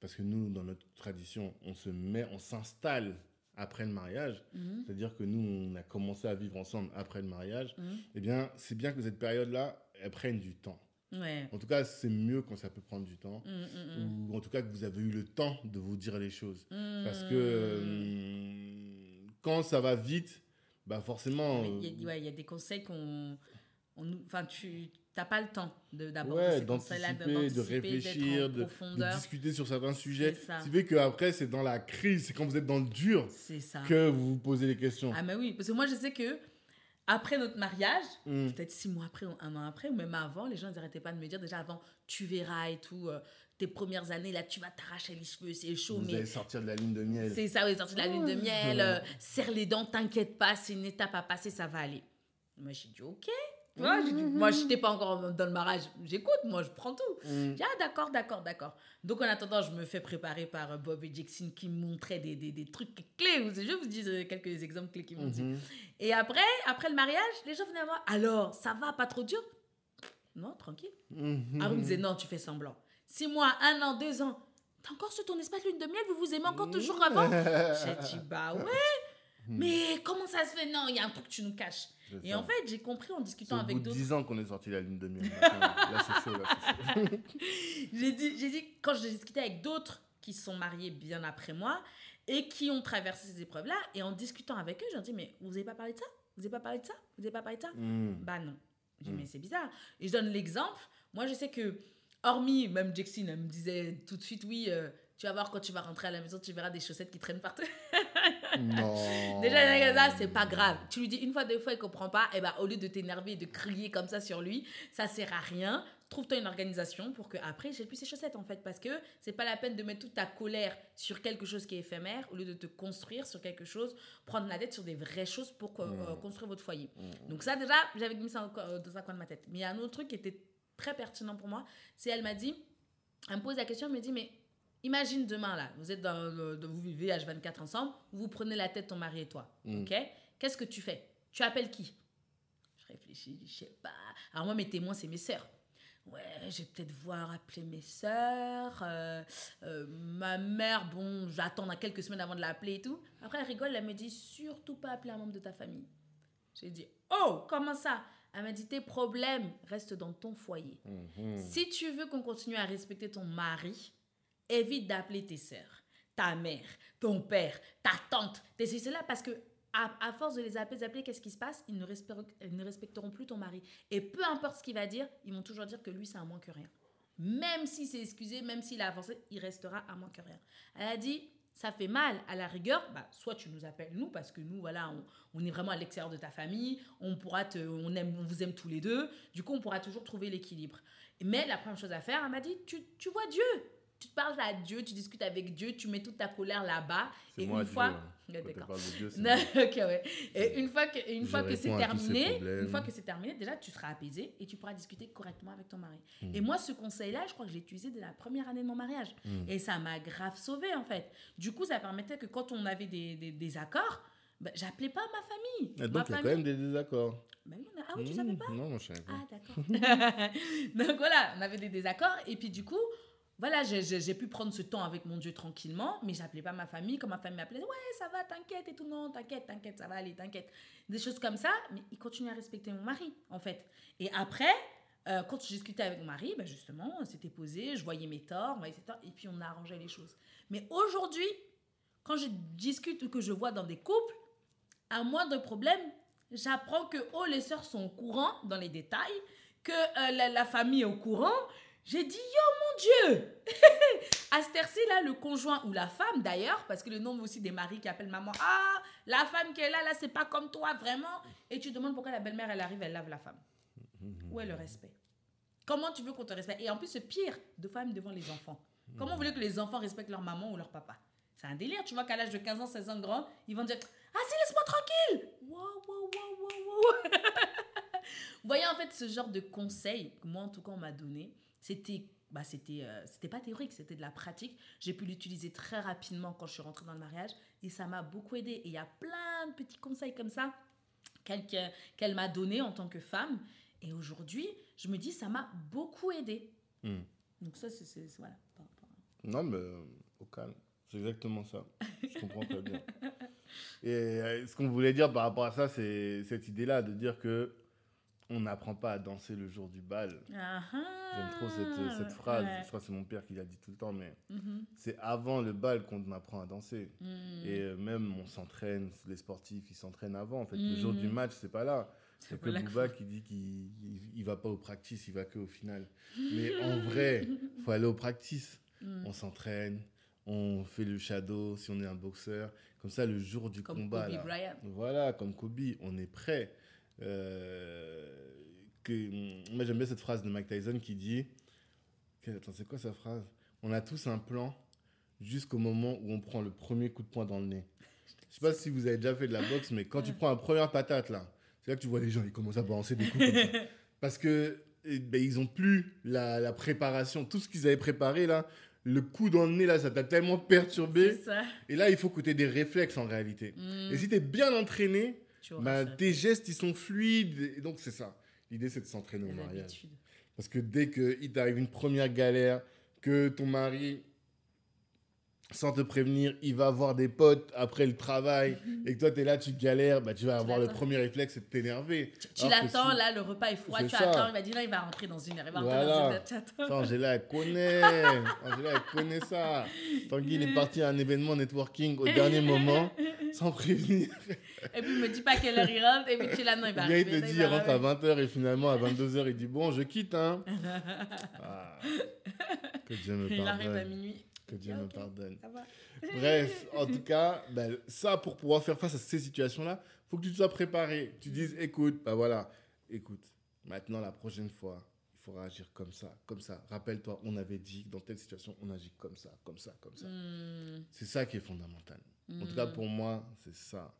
parce que nous, dans notre tradition, on se met, on s'installe après le mariage, Mhm, c'est-à-dire que nous, on a commencé à vivre ensemble après le mariage, mhm. eh bien, c'est bien que cette période-là, elle prenne du temps. Ouais. En tout cas, c'est mieux quand ça peut prendre du temps, Mhm, ou en tout cas que vous avez eu le temps de vous dire les choses. Parce que euh, quand ça va vite, bah forcément. Mais Il y, a- euh, ouais, il y a des conseils qu'on. Enfin, tu n'as pas le temps de- d'aborder ouais, ces conseils-là, de- réfléchir, de, discuter sur certains sujets. C'est fait qu'après, c'est dans la crise, c'est quand vous êtes dans le dur ça. que vous vous posez les questions. Ah, mais oui, parce que moi, je sais que après notre mariage, Mm. peut-être six mois après un an après, ou même avant, les gens n'arrêtaient pas de me dire déjà avant, tu verras et tout, euh, tes premières années, là, tu vas t'arracher les cheveux, c'est chaud, Vous mais allez sortir de la ligne de miel. c'est ça, oui, sorti de la lune de miel, euh, serre les dents, t'inquiète pas, c'est une étape à passer, ça va aller. Moi, j'ai dit, ok. Tu vois, j'ai dit, moi, je n'étais pas encore dans le mariage. J'écoute, moi, je prends tout. Mm. J'ai dit, ah, d'accord, d'accord, d'accord. Donc, en attendant, je me fais préparer par euh, Bob et Jackson qui me montraient des, des, des trucs clés. Je vous dire euh, quelques exemples clés qu'ils m'ont dit. Mhm. Et après, après le mariage, les gens venaient voir. Alors, ça va, pas trop dur? Non, tranquille. Mhm. Aaron me disait, non, tu fais semblant. Six mois, un an, deux ans. T'as encore sur ton espace lune de miel, vous vous aimez encore toujours avant? J'ai dit, bah ouais. Mais comment ça se fait? Non, il y a un truc que tu nous caches. C'est Et ça. en fait, j'ai compris en C'est discutant avec d'autres. 10 ans qu'on est sorti de la ligne de miel. Là, c'est chaud, là, c'est chaud. J'ai dit, j'ai dit, quand j'ai discuté avec d'autres qui sont mariés bien après moi et qui ont traversé ces épreuves-là, et en discutant avec eux, j'ai dit, mais vous n'avez pas parlé de ça? Vous n'avez pas parlé de ça? Vous n'avez pas parlé de ça? Mm. Bah non. J'ai dit, Mm. mais c'est bizarre. Et je donne l'exemple. Moi, je sais que, hormis, même Jackson, elle me disait tout de suite, oui, euh, tu vas voir quand tu vas rentrer à la maison, tu verras des chaussettes qui traînent partout. Non. Déjà, là, c'est pas grave. Tu lui dis une fois, deux fois, il comprend pas. Et ben, au lieu de t'énerver et de crier comme ça sur lui, ça sert à rien. Trouve-toi une organisation pour que après, j'ai plus ses chaussettes en fait. Parce que c'est pas la peine de mettre toute ta colère sur quelque chose qui est éphémère au lieu de te construire sur quelque chose, prendre la tête sur des vraies choses pour Mm. euh, construire votre foyer. Mm. Donc, ça, déjà, j'avais mis ça euh, dans un coin de ma tête. Mais il y a un autre truc qui était très pertinent pour moi. C'est elle m'a dit, elle me pose la question, elle me dit, mais imagine demain là, vous êtes dans, le- dans- vous vivez H24 ensemble, vous vous prenez la tête ton mari et toi, Mm. ok? Qu'est-ce que tu fais? Tu appelles qui? Je réfléchis, je sais pas. Alors moi mes témoins c'est mes sœurs. Ouais, je vais peut-être voir appeler mes sœurs. euh, euh, ma mère, bon, j'attends dans quelques semaines avant de l'appeler et tout. Après, elle rigole, elle me dit surtout pas appeler un membre de ta famille. J'ai dit, oh, comment ça? Elle m'a dit, tes problèmes restent dans ton foyer. Mhm. Si tu veux qu'on continue à respecter ton mari, évite d'appeler tes sœurs, ta mère, ton père, ta tante, tes c'est là parce que à, à force de les appeler, appeler, qu'est-ce qui se passe? Ils ne, respecteront, ils ne respecteront plus ton mari. Et peu importe ce qu'il va dire, ils vont toujours dire que lui, c'est un moins que rien. Même s'il s'est excusé, même s'il a avancé, il restera à moins que rien. Elle a dit, ça fait mal. À la rigueur, bah, soit tu nous appelles nous, parce que nous, voilà, on, est vraiment à l'extérieur de ta famille, on, pourra te, on, aime, on vous aime tous les deux, du coup, on pourra toujours trouver l'équilibre. Mais la première chose à faire, elle m'a dit, tu, tu vois Dieu, tu te parles à Dieu, tu discutes avec Dieu, tu mets toute ta colère là-bas. Et une fois. Et une fois que, une fois que c'est terminé, une fois que c'est terminé, déjà tu seras apaisé et tu pourras discuter correctement avec ton mari. Mm. Et moi, ce conseil-là, je crois que je l'ai utilisé dès la première année de mon mariage. Mm. Et ça m'a grave sauvé en fait. Du coup, ça permettait que quand on avait des, des, des accords, bah, j'appelais pas ma famille. Et ma donc, il y a famille. quand même des désaccords. Bah oui, on a- Ah oui, tu Mhm. savais pas Non, je savais pas. ah, d'accord. Donc voilà, on avait des désaccords. Et puis du coup, voilà, j'ai- pu prendre ce temps avec mon Dieu tranquillement, mais j'appelais pas ma famille. Quand ma famille m'appelait, ouais, ça va, t'inquiète et tout. Non, t'inquiète, t'inquiète, ça va aller, t'inquiète. Des choses comme ça, mais il continue à respecter mon mari, en fait. Et après, euh, quand je discutais avec mon mari, ben justement, on s'était posé, je voyais mes torts, et puis on a arrangé les choses. Mais aujourd'hui, quand je discute ou que je vois dans des couples, à moindre problème, j'apprends que oh, les sœurs sont au courant dans les détails, que euh, la, la famille est au courant. J'ai dit, yo Dieu À cette heure-ci, là, le conjoint ou la femme d'ailleurs, parce que le nombre aussi des maris qui appellent maman, ah, la femme qui est là, là, c'est pas comme toi, vraiment. Et tu demandes pourquoi la belle-mère, elle arrive, elle lave la femme. Où est le respect? Comment tu veux qu'on te respecte? Et en plus, c'est pire, de femmes devant les enfants. Comment vous voulez que les enfants respectent leur maman ou leur papa? C'est un délire, tu vois qu'à l'âge de 15 ans, 16 ans grand, ils vont dire Ah si, laisse-moi tranquille Wow, wow, wow, wow, wow. Voyez, en fait, ce genre de conseils que moi, en tout cas, on m'a donné, c'était bah, c'était euh, c'était pas théorique, c'était de la pratique. J'ai pu l'utiliser très rapidement quand je suis rentrée dans le mariage et ça m'a beaucoup aidé. Et il y a plein de petits conseils comme ça qu'elle que- qu'elle m'a donné en tant que femme. Et aujourd'hui, je me dis, ça m'a beaucoup aidé. Hmm. Donc ça, c'est... Voilà. Non, mais euh, au calme. C'est exactement ça. Je comprends très bien. Et euh, ce qu'on voulait dire par rapport à ça, c'est cette idée-là de dire que on n'apprend pas à danser le jour du bal. Ah J'aime trop cette, cette ah, phrase. ouais. Je crois que c'est mon père qui l'a dit tout le temps, mais Mhm. c'est avant le bal qu'on apprend à danser. Mm. Et euh, même on s'entraîne, les sportifs, ils s'entraînent avant. En fait, le jour du match, c'est pas là. C'est que Bouba qui dit qu'il il, il va pas au practice, il va que au final. Mais en vrai, faut aller au practice. Mm. On s'entraîne, on fait le shadow si on est un boxeur. Comme ça, le jour du Comme combat, Kobe là, voilà, comme Kobe, on est prêt. Euh, que, moi, j'aime bien cette phrase de Mike Tyson qui dit Attends, c'est quoi sa phrase? On a tous un plan jusqu'au moment où on prend le premier coup de poing dans le nez. Je sais pas si vous avez déjà fait de la boxe, mais quand tu prends la première patate, là, c'est là que tu vois les gens, ils commencent à balancer des coups comme ça. Parce que eh ben, ils ont plus la, la préparation. Tout ce qu'ils avaient préparé, là, le coup dans le nez, là, ça t'a tellement perturbé. Ça. Et là, il faut que tu aies des réflexes en réalité. Mm. Et si tu es bien entraîné, Tu auras bah, ça. tes gestes, ils sont fluides. Et donc, c'est ça. L'idée, c'est de s'entraîner au mariage. Parce que dès qu'il t'arrive une première galère, que ton mari, sans te prévenir, il va voir des potes après le travail, et que toi, tu es là, tu galères, bah, tu vas Tu avoir le premier réflexe, c'est de t'énerver. Tu, l'attends, si- là, le repas est froid, tu ça. attends, il va dire, là, il va rentrer dans une heure, il va rentrer dans Voilà. une heure, tu attends. Ça, Angela, elle connaît. Angela, elle connaît ça. Tanguy, il est parti à un événement networking au dernier moment, sans prévenir. Et puis, il me dit pas quelle heure il rentre, et puis tu là, non, il va bien il arriver. te dit, il rentre à arriver. 20h et finalement à 22h, il dit, bon, je quitte. Hein. Ah. Que Dieu me Il arrive à pardonne. minuit. Que Dieu me pardonne. Ça va. Bref, en tout cas, ben, ça, pour pouvoir faire face à ces situations-là, faut que tu te sois préparé. Tu dises, écoute, bah voilà, écoute, maintenant, la prochaine fois, il faudra agir comme ça, comme ça. Rappelle-toi, on avait dit que dans telle situation, on agit comme ça, comme ça, comme ça. Mm. C'est ça qui est fondamental. En tout cas, pour moi, c'est ça.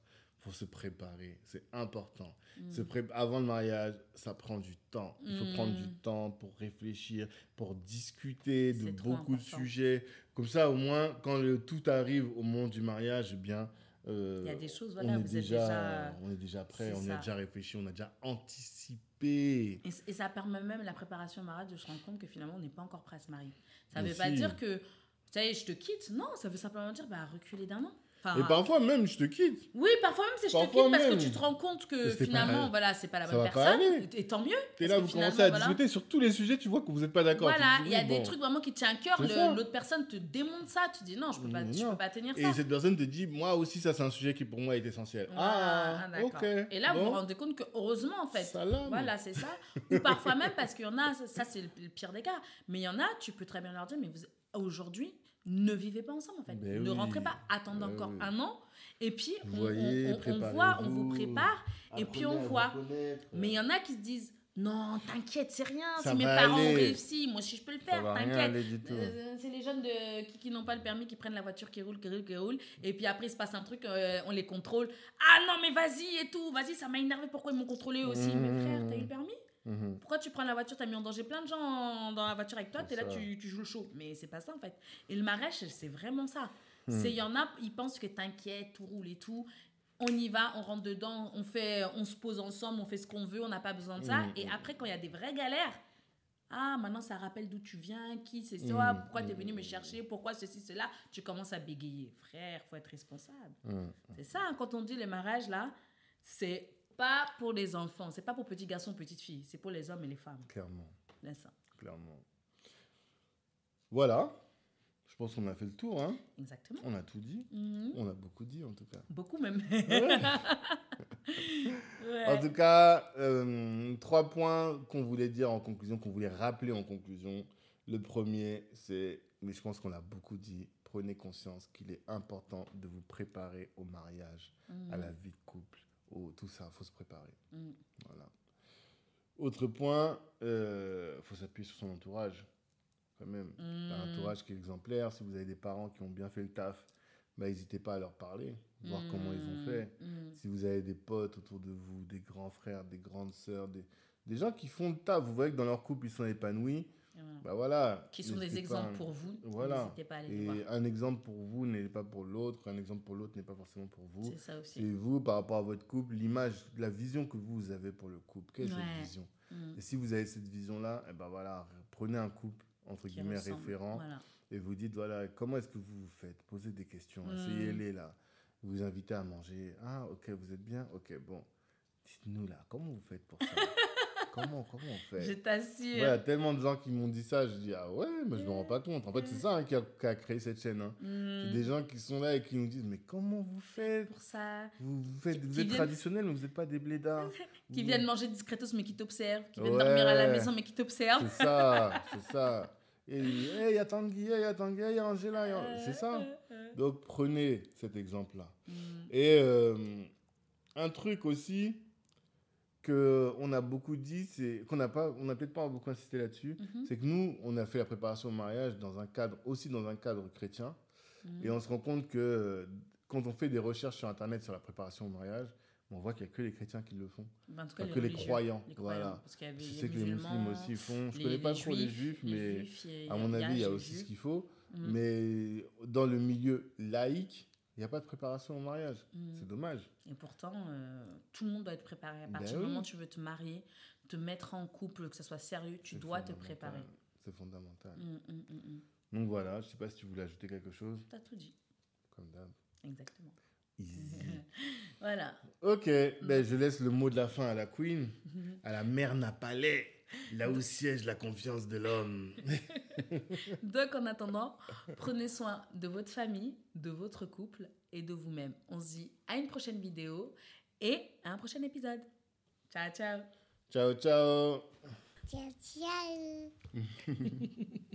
Faut se préparer. C'est important. Mm. Se pré- Avant le mariage, ça prend du temps. Il faut Mm. prendre du temps pour réfléchir, pour discuter de beaucoup de sujets. Comme ça, au moins, quand le tout arrive au moment du mariage, eh bien, euh, Il y a des choses, on, voilà, est vous êtes déjà, déjà- on est déjà prêt, on a déjà réfléchi, on a déjà anticipé. Et, et ça permet même la préparation au mariage de se rendre compte que finalement, on n'est pas encore prêt à se marier. Ça ne veut pas dire que, ça y est, je te quitte. Non, ça veut simplement dire, bah, reculer d'un an. Enfin, Et parfois même, je te quitte. Oui, parfois même c'est je te quitte parce que tu te rends compte que finalement, voilà, c'est pas la bonne personne. Et tant mieux. Parce là, vous commencez à voilà. discuter sur tous les sujets, tu vois que vous n'êtes pas d'accord. Voilà, il y a des trucs vraiment qui te tiennent à cœur. L'autre personne te démontre ça. Tu dis non, je peux pas, je peux pas tenir Et ça. cette personne te dit, moi aussi, ça, c'est un sujet qui pour moi est essentiel. Ah, d'accord. ok. Et là, vous bon. vous rendez compte que heureusement, en fait, Salam. voilà, c'est ça. Ou parfois même, parce qu'il y en a, ça, c'est le, le pire des cas, mais il y en a, tu peux très bien leur dire, mais vous, aujourd'hui, ne vivez pas ensemble, en fait. Ben ne oui. rentrez pas, attendez Ben encore oui. un an, et puis on, Voyez, on- on- on voit, on vous prépare, et puis on voit. Mais il y en a qui se disent, non, t'inquiète, c'est rien, Ça si mes parents ont aller. réussi, moi aussi je peux le faire, t'inquiète. Euh, c'est les jeunes de, qui, qui n'ont pas le permis qui prennent la voiture qui roule, qui roule, qui roule. Et puis après, il se passe un truc, euh, on les contrôle. Ah non, mais vas-y et tout, vas-y, ça m'a énervé. Pourquoi ils m'ont contrôlé aussi? Mmh. Mais frère, t'as eu le permis? Mhm. Pourquoi tu prends la voiture T'as mis en danger plein de gens dans la voiture avec toi, t'es là, tu, tu joues le show. Mais c'est pas ça en fait. Et le marèche, c'est vraiment ça. Mmh. C'est Il y en a, ils pensent que t'inquiète, tout roule et tout. On y va, on rentre dedans, on, fait, on se pose ensemble, on fait ce qu'on veut, on n'a pas besoin de ça. Mhm. Et après, quand il y a des vraies galères, ah, maintenant ça rappelle d'où tu viens, qui c'est toi, pourquoi tu es venu me chercher, pourquoi ceci, cela. Tu commences à bégayer. Frère, faut être responsable. C'est ça, hein, quand on dit les mariages, là, c'est pas pour les enfants, c'est pas pour petits garçons, petites filles, c'est pour les hommes et les femmes. Clairement, ça. clairement. Voilà. Je pense qu'on a fait le tour. Hein. Exactement. On a tout dit. Mhm. On a beaucoup dit en tout cas. Beaucoup même. Ouais. En tout cas, euh, trois points qu'on voulait dire en conclusion, qu'on voulait rappeler en conclusion. Le premier, c'est, mais je pense qu'on l'a beaucoup dit, prenez conscience qu'il est important de vous préparer au mariage, Mhm. à la vie de couple, au, tout ça, il faut se préparer. Mhm. Voilà. Autre point, il faut s'appuyer sur son entourage, quand même. Mhm. Un entourage qui est exemplaire. Si vous avez des parents qui ont bien fait le taf, bah, n'hésitez pas à leur parler, voir comment ils ont fait. Si vous avez des potes autour de vous, des grands frères, des grandes sœurs, des, des gens qui font le taf, vous voyez que dans leur couple, ils sont épanouis. Bah voilà. Qui sont des pas. exemples pour vous. Voilà. N'hésitez pas à aller les voir. Et un exemple pour vous n'est pas pour l'autre, un exemple pour l'autre n'est pas forcément pour vous. C'est ça aussi. C'est vous, par rapport à votre couple, l'image, la vision que vous avez pour le couple. Quelle est Ouais. cette vision? Mhm. Et si vous avez cette vision-là, et ben voilà, prenez un couple, entre Qui guillemets, ressemble. référent, Voilà. et vous dites, voilà, comment est-ce que vous vous faites? Posez des questions, Mm. essayez-les là. Vous vous invitez à manger. Ah, ok, vous êtes bien? Ok, bon. Dites-nous là, comment vous faites pour ça? comment, comment on Je fait t'assure. Ouais, il y a tellement de gens qui m'ont dit ça, je dis, ah ouais, mais je me rends pas compte. En fait, c'est ça hein, qui, a, qui a créé cette chaîne. hein. C'est des gens qui sont là et qui nous disent, mais comment vous faites Pour ça. Vous, vous, faites, vous qui êtes viennent- traditionnel, mais vous n'êtes pas des blédards. Qui Vous- viennent manger discretos mais qui t'observent. Qui viennent Ouais. dormir à la maison mais qui t'observent. C'est ça, c'est ça. Et il y a Tanguy, il y a Tanguy, il y a Angela. C'est ça. Donc prenez cet exemple-là. Mhm. Et euh, un truc aussi que on a beaucoup dit, c'est qu'on n'a pas, on n'a peut-être pas beaucoup insisté là-dessus, Mhm. c'est que nous, on a fait la préparation au mariage dans un cadre aussi dans un cadre chrétien, Mhm. et on se rend compte que euh, quand on fait des recherches sur internet sur la préparation au mariage, on voit qu'il n'y a que les chrétiens qui le font, Ben, en tout cas, pas que les croyants. les voilà. croyants, Parce qu'il y avait Je les sais que les musulmans, aussi font. Je les- connais pas les trop les juifs, mais juifs, à mon avis, il y a aussi ce qu'il faut. Mhm. Mais dans le milieu laïque, il n'y a pas de préparation au mariage. Mhm. C'est dommage. Et pourtant, euh, tout le monde doit être préparé. À Ben partir du oui. moment où tu veux te marier, te mettre en couple, que ce soit sérieux, tu dois te préparer. C'est fondamental. Mm, mm, mm, mm. Donc voilà, je sais pas si tu voulais ajouter quelque chose, T'as tout dit. comme d'hab. Exactement. Easy. Voilà. ok, ben, je laisse le mot de la fin à la queen, à la mère Napalais, là où siège la confiance de l'homme. Donc, en attendant, prenez soin de votre famille, de votre couple et de vous-même. On se dit à une prochaine vidéo et à un prochain épisode. Ciao, ciao. ciao, ciao. Ciao, ciao.